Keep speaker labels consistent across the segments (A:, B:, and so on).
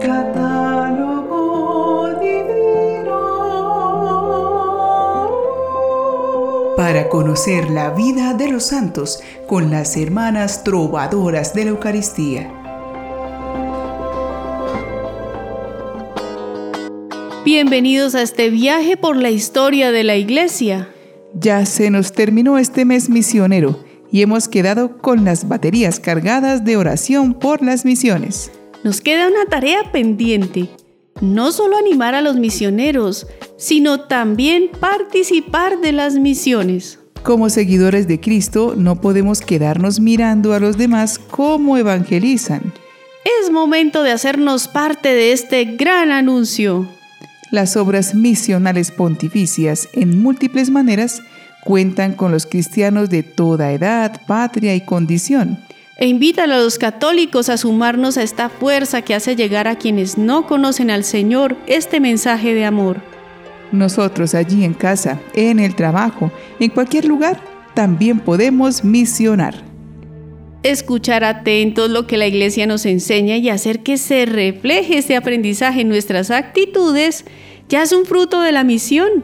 A: Catálogo divino. Para conocer la vida de los santos con las hermanas trovadoras de la Eucaristía.
B: Bienvenidos a este viaje por la historia de la Iglesia.
A: Ya se nos terminó este mes misionero y hemos quedado con las baterías cargadas de oración por las misiones.
B: Nos queda una tarea pendiente, no solo animar a los misioneros, sino también participar de las misiones.
A: Como seguidores de Cristo no podemos quedarnos mirando a los demás cómo evangelizan.
B: Es momento de hacernos parte de este gran anuncio.
A: Las obras misionales pontificias en múltiples maneras cuentan con los cristianos de toda edad, patria y condición.
B: E invitan a los católicos a sumarnos a esta fuerza que hace llegar a quienes no conocen al Señor este mensaje de amor.
A: Nosotros allí en casa, en el trabajo, en cualquier lugar, también podemos misionar.
B: Escuchar atentos lo que la iglesia nos enseña y hacer que se refleje este aprendizaje en nuestras actitudes ya es un fruto de la misión.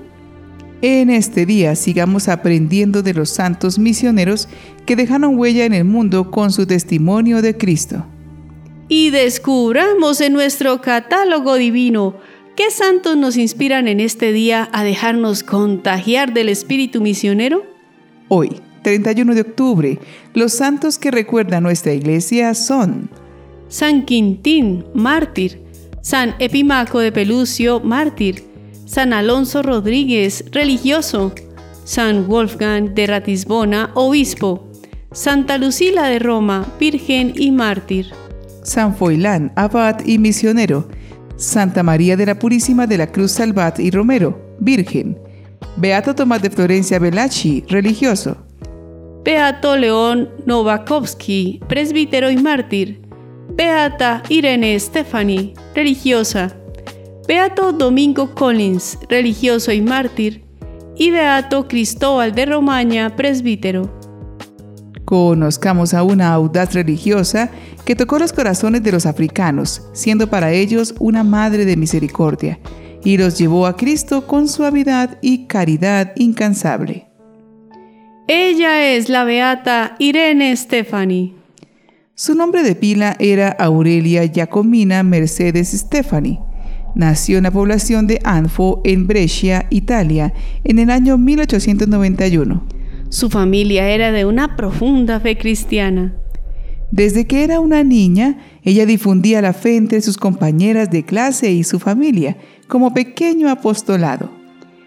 A: En este día sigamos aprendiendo de los santos misioneros que dejaron huella en el mundo con su testimonio de Cristo.
B: Y descubramos en nuestro catálogo divino qué santos nos inspiran en este día a dejarnos contagiar del espíritu misionero.
A: Hoy, 31 de octubre, los santos que recuerda nuestra iglesia son
B: San Quintín, mártir, San Epimaco de Pelucio, mártir, San Alonso Rodríguez, religioso, San Wolfgang de Ratisbona, obispo, Santa Lucila de Roma, virgen y mártir.
A: San Foilán, abad y misionero, Santa María de la Purísima de la Cruz Salvat y Romero, virgen, Beato Tomás de Florencia Velacci, religioso,
B: Beato León Novakovsky, presbítero y mártir. Beata Irene Stefani, religiosa. Beato Domingo Collins, religioso y mártir. Y Beato Cristóbal de Romaña, presbítero.
A: Conozcamos a una audaz religiosa que tocó los corazones de los africanos, siendo para ellos una madre de misericordia, y los llevó a Cristo con suavidad y caridad incansable.
B: Ella es la beata Irene Stefani.
A: Su nombre de pila era Aurelia Giacomina Mercedes Stefani. Nació en la población de Anfo, en Brescia, Italia, en el año 1891.
B: Su familia era de una profunda fe cristiana.
A: Desde que era una niña, ella difundía la fe entre sus compañeras de clase y su familia, como pequeño apostolado.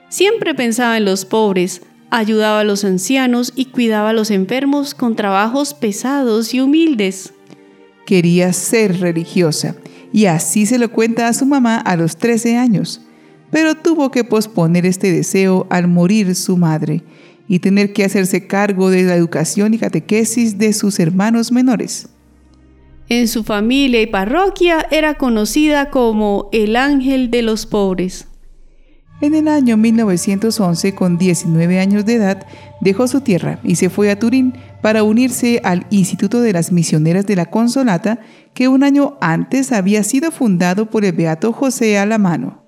B: Siempre pensaba en los pobres, ayudaba a los ancianos y cuidaba a los enfermos con trabajos pesados y humildes.
A: Quería ser religiosa y así se lo cuenta a su mamá a los 13 años, pero tuvo que posponer este deseo al morir su madre y tener que hacerse cargo de la educación y catequesis de sus hermanos menores.
B: En su familia y parroquia era conocida como el ángel de los pobres.
A: En el año 1911, con 19 años de edad, dejó su tierra y se fue a Turín para unirse al Instituto de las Misioneras de la Consolata, que un año antes había sido fundado por el beato José Alamano.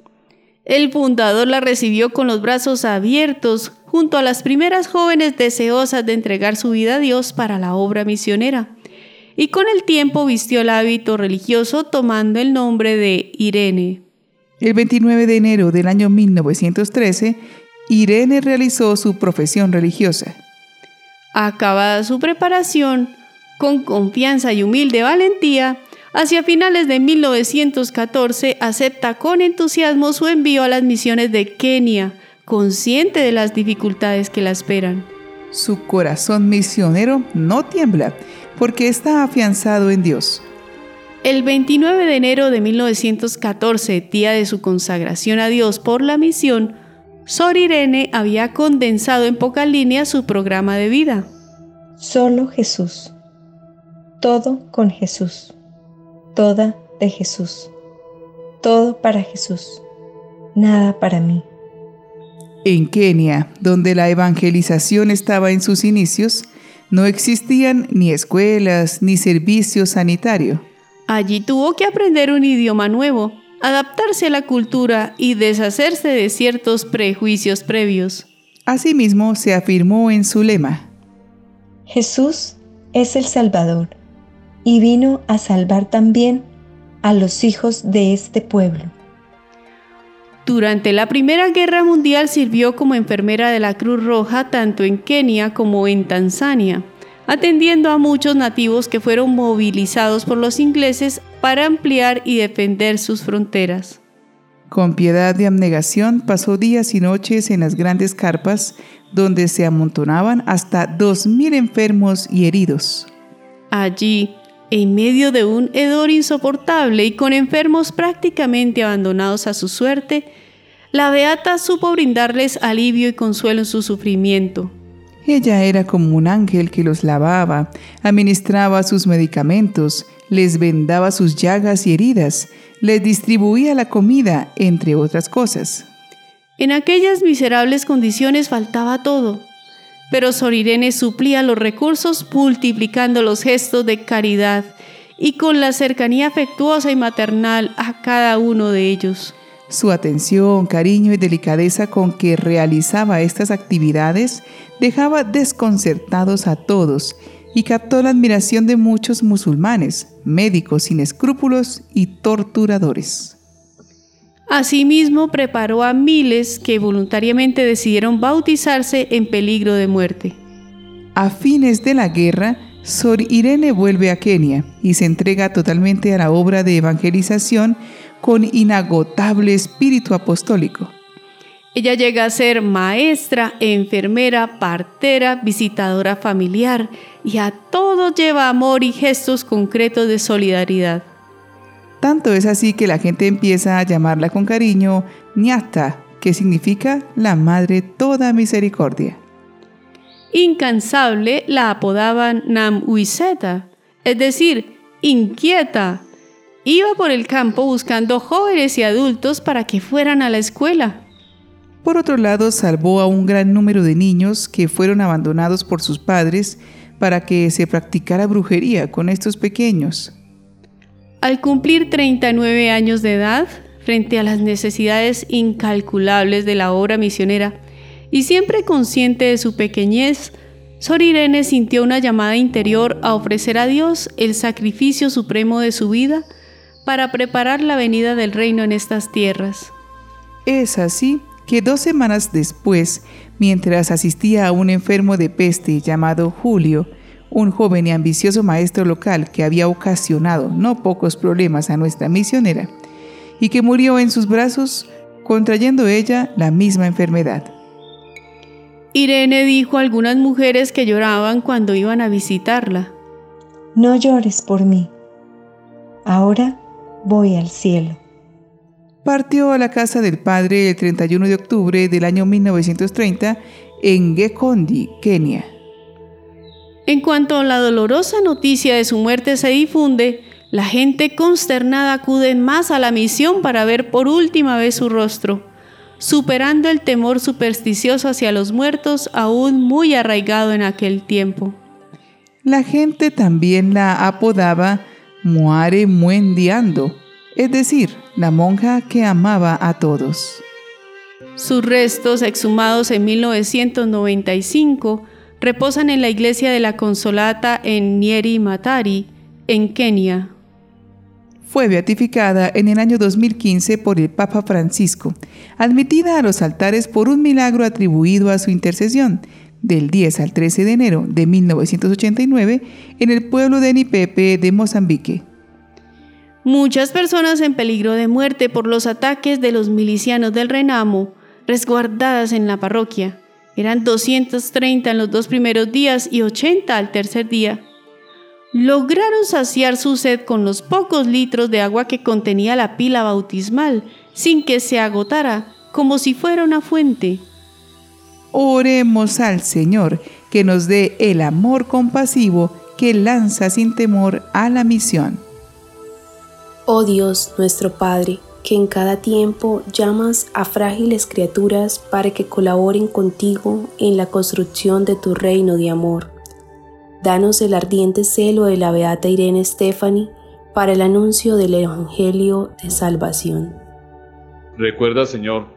B: El fundador la recibió con los brazos abiertos junto a las primeras jóvenes deseosas de entregar su vida a Dios para la obra misionera. Y con el tiempo vistió el hábito religioso tomando el nombre de Irene.
A: El 29 de enero del año 1913, Irene realizó su profesión religiosa.
B: Acabada su preparación, con confianza y humilde valentía, hacia finales de 1914 acepta con entusiasmo su envío a las misiones de Kenia, consciente de las dificultades que la esperan.
A: Su corazón misionero no tiembla porque está afianzado en Dios.
B: El 29 de enero de 1914, día de su consagración a Dios por la misión, Sor Irene había condensado en pocas líneas su programa de vida.
C: Solo Jesús. Todo con Jesús. Toda de Jesús. Todo para Jesús. Nada para mí.
A: En Kenia, donde la evangelización estaba en sus inicios, no existían ni escuelas ni servicio sanitario.
B: Allí tuvo que aprender un idioma nuevo, adaptarse a la cultura y deshacerse de ciertos prejuicios previos.
A: Asimismo, se afirmó en su lema,
C: Jesús es el Salvador y vino a salvar también a los hijos de este pueblo.
B: Durante la Primera Guerra Mundial sirvió como enfermera de la Cruz Roja tanto en Kenia como en Tanzania, atendiendo a muchos nativos que fueron movilizados por los ingleses para ampliar y defender sus fronteras.
A: Con piedad y abnegación pasó días y noches en las grandes carpas donde se amontonaban hasta dos mil enfermos y heridos.
B: Allí, en medio de un hedor insoportable y con enfermos prácticamente abandonados a su suerte, la beata supo brindarles alivio y consuelo en su sufrimiento.
A: Ella era como un ángel que los lavaba, administraba sus medicamentos, les vendaba sus llagas y heridas, les distribuía la comida, entre otras cosas.
B: En aquellas miserables condiciones faltaba todo, pero Sor Irene suplía los recursos multiplicando los gestos de caridad y con la cercanía afectuosa y maternal a cada uno de ellos.
A: Su atención, cariño y delicadeza con que realizaba estas actividades dejaba desconcertados a todos y captó la admiración de muchos musulmanes, médicos sin escrúpulos y torturadores.
B: Asimismo, preparó a miles que voluntariamente decidieron bautizarse en peligro de muerte.
A: A fines de la guerra, Sor Irene vuelve a Kenia y se entrega totalmente a la obra de evangelización con inagotable espíritu apostólico.
B: Ella llega a ser maestra, enfermera, partera, visitadora familiar y a todo lleva amor y gestos concretos de solidaridad.
A: Tanto es así que la gente empieza a llamarla con cariño Nyata, que significa la Madre Toda Misericordia.
B: Incansable la apodaban Nam Uiseta, es decir, inquieta. Iba por el campo buscando jóvenes y adultos para que fueran a la escuela.
A: Por otro lado, salvó a un gran número de niños que fueron abandonados por sus padres para que se practicara brujería con estos pequeños.
B: Al cumplir 39 años de edad, frente a las necesidades incalculables de la obra misionera, y siempre consciente de su pequeñez, Sor Irene sintió una llamada interior a ofrecer a Dios el sacrificio supremo de su vida para preparar la venida del reino en estas tierras.
A: Es así que dos semanas después, mientras asistía a un enfermo de peste llamado Julio, un joven y ambicioso maestro local que había ocasionado no pocos problemas a nuestra misionera y que murió en sus brazos contrayendo ella la misma enfermedad.
B: Irene dijo a algunas mujeres que lloraban cuando iban a visitarla.
C: No llores por mí. Ahora voy al cielo.
A: Partió a la casa del padre el 31 de octubre del año 1930 en Gekondi, Kenia.
B: En cuanto a la dolorosa noticia de su muerte se difunde, la gente consternada acude más a la misión para ver por última vez su rostro, superando el temor supersticioso hacia los muertos aún muy arraigado en aquel tiempo.
A: La gente también la apodaba Muare Muendiando, es decir, la monja que amaba a todos.
B: Sus restos, exhumados en 1995, reposan en la iglesia de la Consolata en Nieri Matari, en Kenia.
A: Fue beatificada en el año 2015 por el Papa Francisco, admitida a los altares por un milagro atribuido a su intercesión del 10 al 13 de enero de 1989 en el pueblo de Nipepe de Mozambique.
B: Muchas personas en peligro de muerte por los ataques de los milicianos del Renamo, resguardadas en la parroquia, eran 230 en los dos primeros días y 80 al tercer día. Lograron saciar su sed con los pocos litros de agua que contenía la pila bautismal, sin que se agotara, como si fuera una fuente.
A: Oremos al Señor, que nos dé el amor compasivo que lanza sin temor a la misión.
D: Oh Dios, nuestro Padre, que en cada tiempo llamas a frágiles criaturas para que colaboren contigo en la construcción de tu reino de amor. Danos el ardiente celo de la Beata Irene Stephanie para el anuncio del Evangelio de salvación.
E: Recuerda, Señor,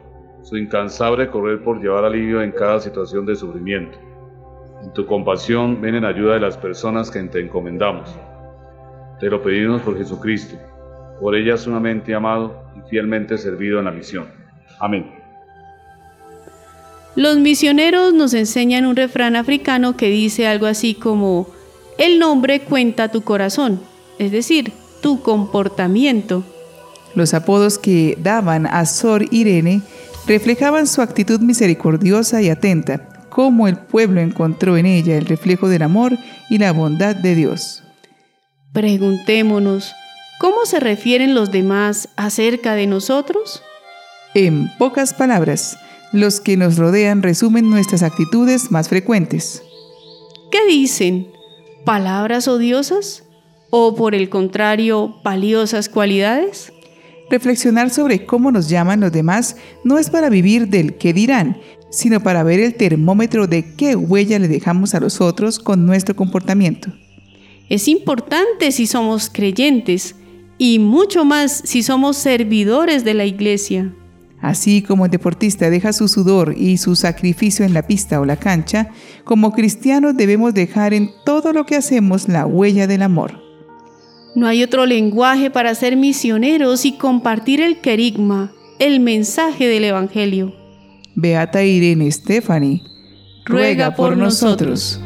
E: su incansable correr por llevar alivio en cada situación de sufrimiento. En tu compasión ven en ayuda de las personas que te encomendamos. Te lo pedimos por Jesucristo, por ella sumamente amado y fielmente servido en la misión. Amén.
B: Los misioneros nos enseñan un refrán africano que dice algo así como, el nombre cuenta tu corazón, es decir, tu comportamiento.
A: Los apodos que daban a Sor Irene reflejaban su actitud misericordiosa y atenta, cómo el pueblo encontró en ella el reflejo del amor y la bondad de Dios.
B: Preguntémonos, ¿cómo se refieren los demás acerca de nosotros?
A: En pocas palabras, los que nos rodean resumen nuestras actitudes más frecuentes.
B: ¿Qué dicen? ¿Palabras odiosas? ¿O por el contrario, valiosas cualidades?
A: Reflexionar sobre cómo nos llaman los demás no es para vivir del qué dirán, sino para ver el termómetro de qué huella le dejamos a los otros con nuestro comportamiento.
B: Es importante si somos creyentes y mucho más si somos servidores de la iglesia.
A: Así como el deportista deja su sudor y su sacrificio en la pista o la cancha, como cristianos debemos dejar en todo lo que hacemos la huella del amor.
B: No hay otro lenguaje para ser misioneros y compartir el querigma, el mensaje del Evangelio.
A: Beata Irene Stephanie, ruega por nosotros.